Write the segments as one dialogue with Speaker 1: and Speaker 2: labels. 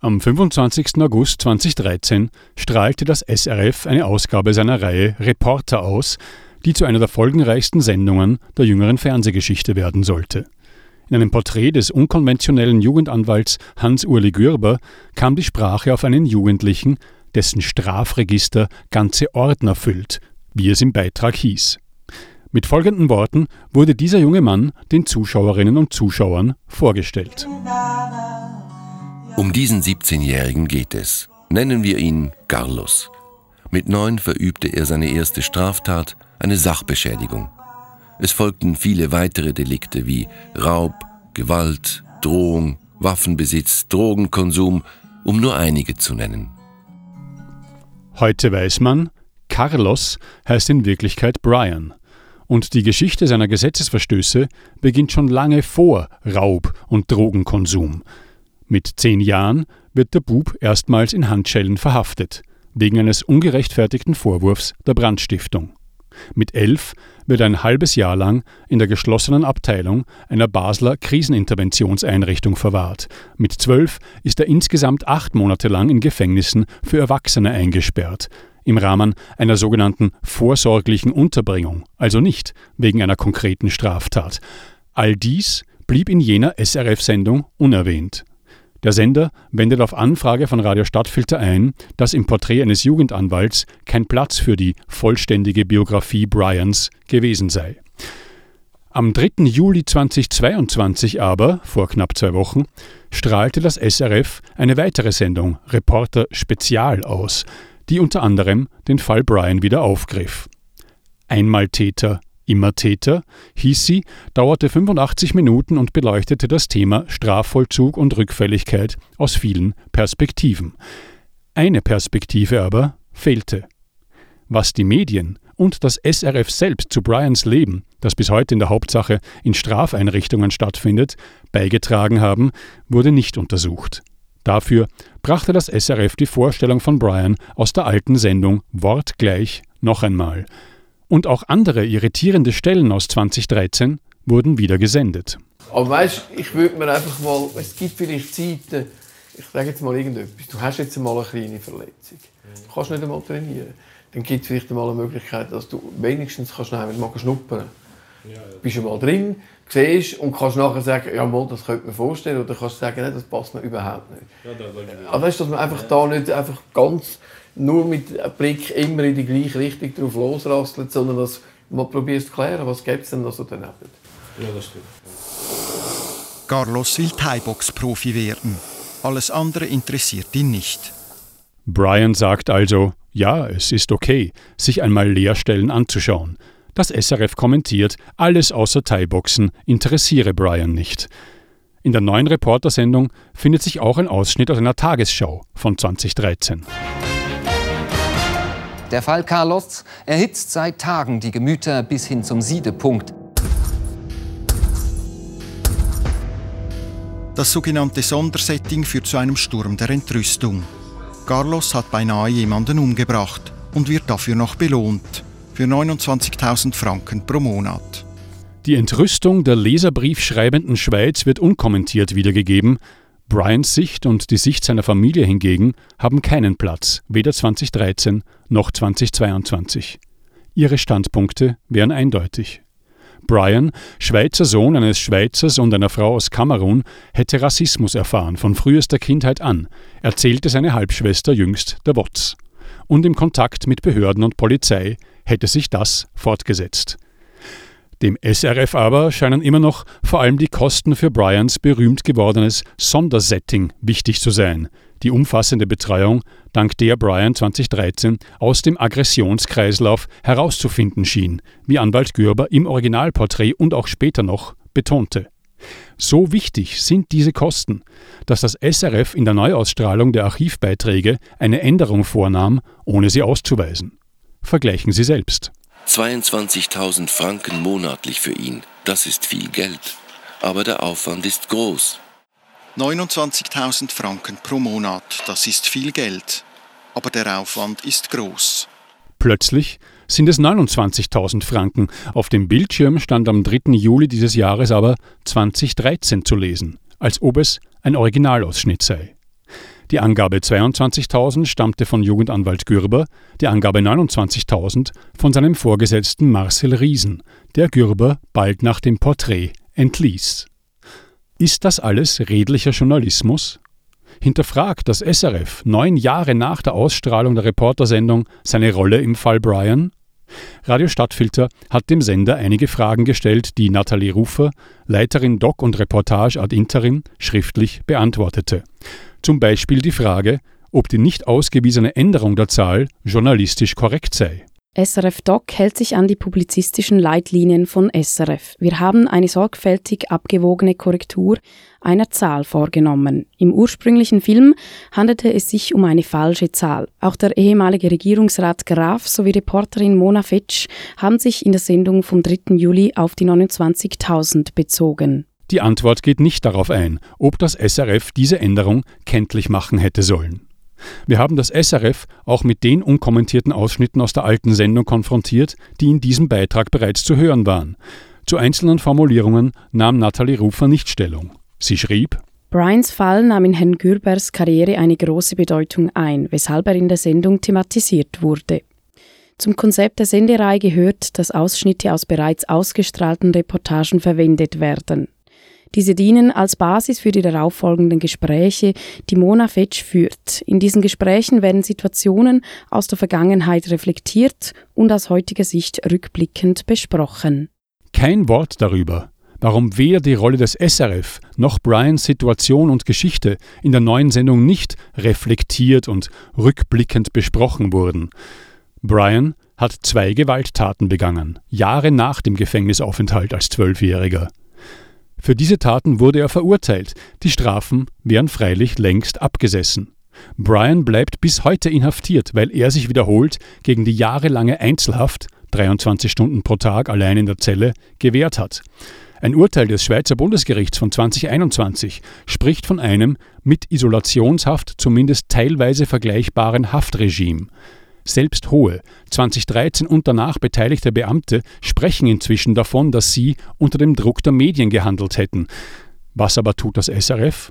Speaker 1: Am 25. August 2013 strahlte das SRF eine Ausgabe seiner Reihe Reporter aus, die zu einer der folgenreichsten Sendungen der jüngeren Fernsehgeschichte werden sollte. In einem Porträt des unkonventionellen Jugendanwalts Hans-Urli Gürber kam die Sprache auf einen Jugendlichen, dessen Strafregister ganze Ordner füllt, wie es im Beitrag hieß. Mit folgenden Worten wurde dieser junge Mann den Zuschauerinnen und Zuschauern vorgestellt.
Speaker 2: Um diesen 17-Jährigen geht es. Nennen wir ihn Carlos. Mit neun verübte er seine erste Straftat, eine Sachbeschädigung. Es folgten viele weitere Delikte wie Raub, Gewalt, Drohung, Waffenbesitz, Drogenkonsum, um nur einige zu nennen.
Speaker 1: Heute weiß man, Carlos heißt in Wirklichkeit Brian. Und die Geschichte seiner Gesetzesverstöße beginnt schon lange vor Raub und Drogenkonsum. Mit zehn Jahren wird der Bub erstmals in Handschellen verhaftet, wegen eines ungerechtfertigten Vorwurfs der Brandstiftung. Mit elf wird ein halbes Jahr lang in der geschlossenen Abteilung einer Basler Kriseninterventionseinrichtung verwahrt. Mit zwölf ist er insgesamt acht Monate lang in Gefängnissen für Erwachsene eingesperrt, im Rahmen einer sogenannten vorsorglichen Unterbringung, also nicht wegen einer konkreten Straftat. All dies blieb in jener SRF-Sendung unerwähnt. Der Sender wendet auf Anfrage von Radio Stadtfilter ein, dass im Porträt eines Jugendanwalts kein Platz für die vollständige Biografie Bryans gewesen sei. Am 3. Juli 2022 aber, vor knapp zwei Wochen, strahlte das SRF eine weitere Sendung, Reporter Spezial, aus, die unter anderem den Fall Brian wieder aufgriff. Einmal Täter, Immer Täter hieß sie, dauerte 85 Minuten und beleuchtete das Thema Strafvollzug und Rückfälligkeit aus vielen Perspektiven. Eine Perspektive aber fehlte. Was die Medien und das SRF selbst zu Brians Leben, das bis heute in der Hauptsache in Strafeinrichtungen stattfindet, beigetragen haben, wurde nicht untersucht. Dafür brachte das SRF die Vorstellung von Brian aus der alten Sendung wortgleich noch einmal – und auch andere irritierende Stellen aus 2013 wurden wieder gesendet.
Speaker 3: Aber weißt ich würde mir einfach mal, es gibt vielleicht Zeiten, ich sage jetzt mal irgendetwas, du hast jetzt mal eine kleine Verletzung, du kannst nicht einmal trainieren, dann gibt es vielleicht mal eine Möglichkeit, dass du wenigstens kannst mal schnuppern ja, ja. Bist du mal drin, siehst und kannst nachher sagen, ja mal, das könnte man vorstellen, oder kannst sagen, nein, das passt mir überhaupt nicht. Ja, da, Aber weißt, dass man einfach da nicht einfach ganz nur mit einem Blick immer in die gleiche Richtung drauf losrastelt, sondern dass man probiert zu klären, was gibt es denn noch so daneben. Ja, das
Speaker 4: stimmt. Carlos will Thai-Box-Profi werden. Alles andere interessiert ihn nicht.
Speaker 1: Brian sagt also, ja, es ist okay, sich einmal Lehrstellen anzuschauen. Das SRF kommentiert, alles außer Thai-Boxen interessiere Brian nicht. In der neuen Reportersendung findet sich auch ein Ausschnitt aus einer Tagesschau von 2013.
Speaker 5: Der Fall Carlos erhitzt seit Tagen die Gemüter bis hin zum Siedepunkt.
Speaker 4: Das sogenannte Sondersetting führt zu einem Sturm der Entrüstung. Carlos hat beinahe jemanden umgebracht und wird dafür noch belohnt. Für 29.000 Franken pro Monat.
Speaker 1: Die Entrüstung der Leserbriefschreibenden Schweiz wird unkommentiert wiedergegeben, Brians Sicht und die Sicht seiner Familie hingegen haben keinen Platz, weder 2013 noch 2022. Ihre Standpunkte wären eindeutig. Brian, Schweizer Sohn eines Schweizers und einer Frau aus Kamerun, hätte Rassismus erfahren von frühester Kindheit an, erzählte seine Halbschwester jüngst der Wotz. Und im Kontakt mit Behörden und Polizei hätte sich das fortgesetzt. Dem SRF aber scheinen immer noch vor allem die Kosten für Bryans berühmt gewordenes Sondersetting wichtig zu sein, die umfassende Betreuung, dank der Brian 2013 aus dem Aggressionskreislauf herauszufinden schien, wie Anwalt Gürber im Originalporträt und auch später noch betonte. So wichtig sind diese Kosten, dass das SRF in der Neuausstrahlung der Archivbeiträge eine Änderung vornahm, ohne sie auszuweisen. Vergleichen Sie selbst.
Speaker 2: 22.000 Franken monatlich für ihn, das ist viel Geld. Aber der Aufwand ist groß.
Speaker 4: 29.000 Franken pro Monat, das ist viel Geld. Aber der Aufwand ist groß.
Speaker 1: Plötzlich sind es 29.000 Franken. Auf dem Bildschirm stand am 3. Juli dieses Jahres aber 2013 zu lesen, als ob es ein Originalausschnitt sei. Die Angabe 22.000 stammte von Jugendanwalt Gürber, die Angabe 29.000 von seinem Vorgesetzten Marcel Riesen, der Gürber bald nach dem Porträt entließ. Ist das alles redlicher Journalismus? Hinterfragt das SRF neun Jahre nach der Ausstrahlung der Reportersendung seine Rolle im Fall Brian? Radio Stadtfilter hat dem Sender einige Fragen gestellt, die Nathalie Rufer, Leiterin Doc und Reportage ad interim, schriftlich beantwortete. Zum Beispiel die Frage, ob die nicht ausgewiesene Änderung der Zahl journalistisch korrekt sei.
Speaker 6: SRF Doc hält sich an die publizistischen Leitlinien von SRF. Wir haben eine sorgfältig abgewogene Korrektur einer Zahl vorgenommen. Im ursprünglichen Film handelte es sich um eine falsche Zahl. Auch der ehemalige Regierungsrat Graf sowie Reporterin Mona Fetsch haben sich in der Sendung vom 3. Juli auf die 29.000 bezogen.
Speaker 1: Die Antwort geht nicht darauf ein, ob das SRF diese Änderung kenntlich machen hätte sollen. Wir haben das SRF auch mit den unkommentierten Ausschnitten aus der alten Sendung konfrontiert, die in diesem Beitrag bereits zu hören waren. Zu einzelnen Formulierungen nahm Nathalie Rufer nicht Stellung. Sie schrieb,
Speaker 6: Brians Fall nahm in Herrn Gürbers Karriere eine große Bedeutung ein, weshalb er in der Sendung thematisiert wurde. Zum Konzept der Sendereihe gehört, dass Ausschnitte aus bereits ausgestrahlten Reportagen verwendet werden. Diese dienen als Basis für die darauffolgenden Gespräche, die Mona Fetsch führt. In diesen Gesprächen werden Situationen aus der Vergangenheit reflektiert und aus heutiger Sicht rückblickend besprochen.
Speaker 1: Kein Wort darüber, warum weder die Rolle des SRF noch Brians Situation und Geschichte in der neuen Sendung nicht reflektiert und rückblickend besprochen wurden. Brian hat zwei Gewalttaten begangen, Jahre nach dem Gefängnisaufenthalt als Zwölfjähriger. Für diese Taten wurde er verurteilt, die Strafen wären freilich längst abgesessen. Brian bleibt bis heute inhaftiert, weil er sich wiederholt gegen die jahrelange Einzelhaft, 23 Stunden pro Tag allein in der Zelle, gewehrt hat. Ein Urteil des Schweizer Bundesgerichts von 2021 spricht von einem mit Isolationshaft zumindest teilweise vergleichbaren Haftregime. Selbst hohe, 2013 und danach beteiligte Beamte sprechen inzwischen davon, dass sie unter dem Druck der Medien gehandelt hätten. Was aber tut das SRF?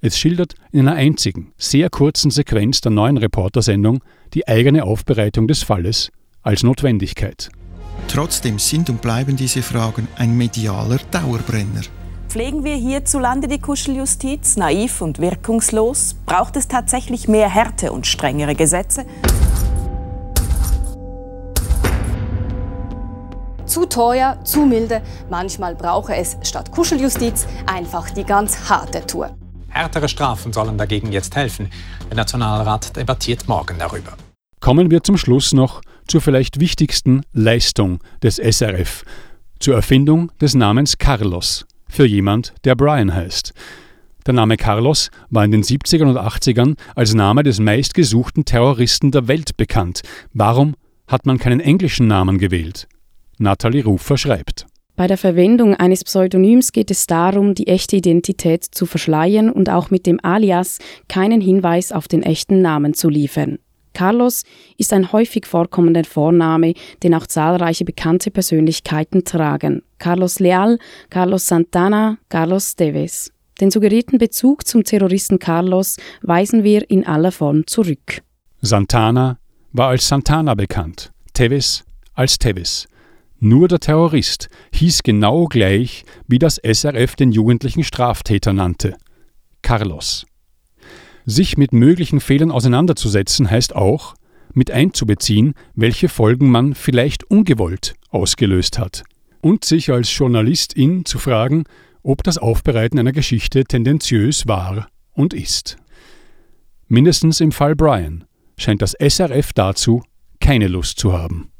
Speaker 1: Es schildert in einer einzigen, sehr kurzen Sequenz der neuen Reportersendung die eigene Aufbereitung des Falles als Notwendigkeit.
Speaker 4: Trotzdem sind und bleiben diese Fragen ein medialer Dauerbrenner.
Speaker 7: Pflegen wir hierzulande die Kuscheljustiz naiv und wirkungslos? Braucht es tatsächlich mehr Härte und strengere Gesetze?
Speaker 8: Zu teuer, zu milde. Manchmal brauche es statt Kuscheljustiz einfach die ganz harte Tour.
Speaker 9: Härtere Strafen sollen dagegen jetzt helfen. Der Nationalrat debattiert morgen darüber.
Speaker 1: Kommen wir zum Schluss noch zur vielleicht wichtigsten Leistung des SRF, zur Erfindung des Namens Carlos für jemand, der Brian heißt. Der Name Carlos war in den 70ern und 80ern als Name des meistgesuchten Terroristen der Welt bekannt. Warum hat man keinen englischen Namen gewählt? Nathalie Rufer schreibt.
Speaker 6: Bei der Verwendung eines Pseudonyms geht es darum, die echte Identität zu verschleiern und auch mit dem Alias keinen Hinweis auf den echten Namen zu liefern. Carlos ist ein häufig vorkommender Vorname, den auch zahlreiche bekannte Persönlichkeiten tragen. Carlos Leal, Carlos Santana, Carlos Teves. Den suggerierten Bezug zum Terroristen Carlos weisen wir in aller Form zurück.
Speaker 1: Santana war als Santana bekannt, Teves als Teves. Nur der Terrorist hieß genau gleich, wie das SRF den jugendlichen Straftäter nannte. Carlos. Sich mit möglichen Fehlern auseinanderzusetzen heißt auch, mit einzubeziehen, welche Folgen man vielleicht ungewollt ausgelöst hat. Und sich als Journalistin zu fragen, ob das Aufbereiten einer Geschichte tendenziös war und ist. Mindestens im Fall Brian scheint das SRF dazu keine Lust zu haben.